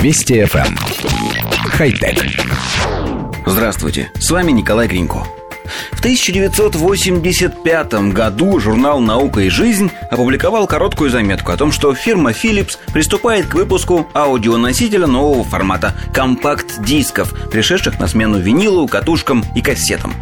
Вести FM. Эм. Хай-тек. Здравствуйте, с вами Николай Гринько. В 1985 году журнал «Наука и жизнь» опубликовал короткую заметку о том, что фирма Philips приступает к выпуску аудионосителя нового формата – компакт-дисков, пришедших на смену винилу, катушкам и кассетам.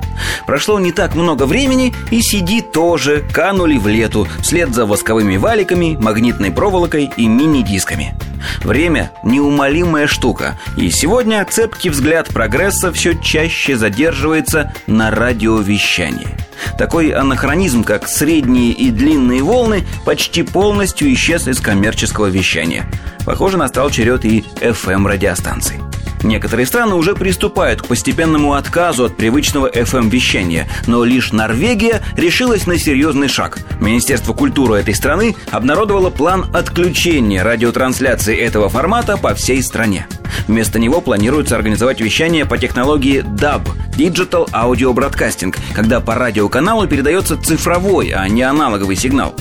Прошло не так много времени, и CD тоже канули в лету, вслед за восковыми валиками, магнитной проволокой и мини-дисками. Время – неумолимая штука, и сегодня цепкий взгляд прогресса все чаще задерживается на радиовещании. Такой анахронизм, как средние и длинные волны, почти полностью исчез из коммерческого вещания. Похоже, настал черед и FM-радиостанций. Некоторые страны уже приступают к постепенному отказу от привычного FM-вещания, но лишь Норвегия решилась на серьезный шаг. Министерство культуры этой страны обнародовало план отключения радиотрансляции этого формата по всей стране. Вместо него планируется организовать вещание по технологии DAB – Digital Audio Broadcasting, когда по радиоканалу передается цифровой, а не аналоговый сигнал.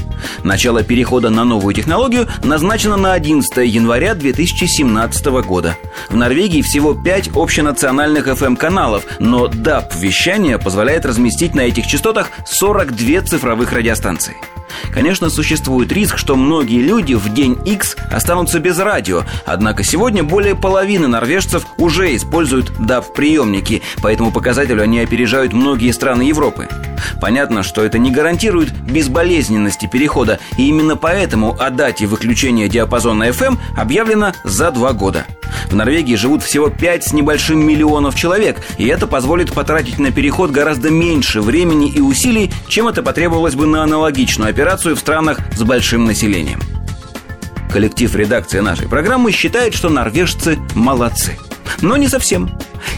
Начало перехода на новую технологию назначено на 11 января 2017 года. В Норвегии всего 5 общенациональных FM-каналов, но DAB-вещание позволяет разместить на этих частотах 42 цифровых радиостанции. Конечно, существует риск, что многие люди в день X останутся без радио, однако сегодня более половины норвежцев уже используют DAB-приемники, по этому показателю они опережают многие страны Европы. Понятно, что это не гарантирует безболезненности перехода, и именно поэтому о дате выключения диапазона FM объявлено за два года – в Норвегии живут всего 5 с небольшим миллионов человек, и это позволит потратить на переход гораздо меньше времени и усилий, чем это потребовалось бы на аналогичную операцию в странах с большим населением. Коллектив редакции нашей программы считает, что норвежцы молодцы. Но не совсем.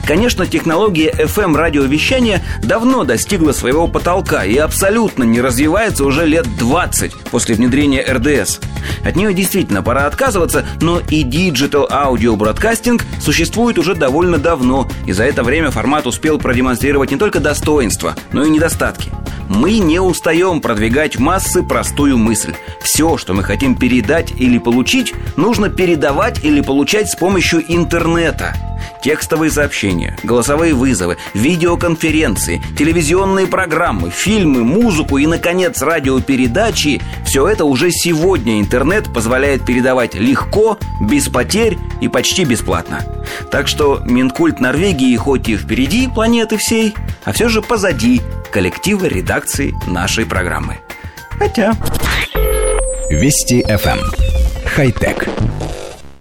Конечно, технология FM-радиовещания давно достигла своего потолка и абсолютно не развивается уже лет 20 после внедрения РДС. От нее действительно пора отказываться, но и Digital Audio Broadcasting существует уже довольно давно, и за это время формат успел продемонстрировать не только достоинства, но и недостатки. Мы не устаем продвигать в массы простую мысль. Все, что мы хотим передать или получить, нужно передавать или получать с помощью интернета – Текстовые сообщения, голосовые вызовы, видеоконференции, телевизионные программы, фильмы, музыку и, наконец, радиопередачи – все это уже сегодня интернет позволяет передавать легко, без потерь и почти бесплатно. Так что Минкульт Норвегии хоть и впереди планеты всей, а все же позади коллектива редакции нашей программы. Хотя... Вести FM. Эм. Хай-тек.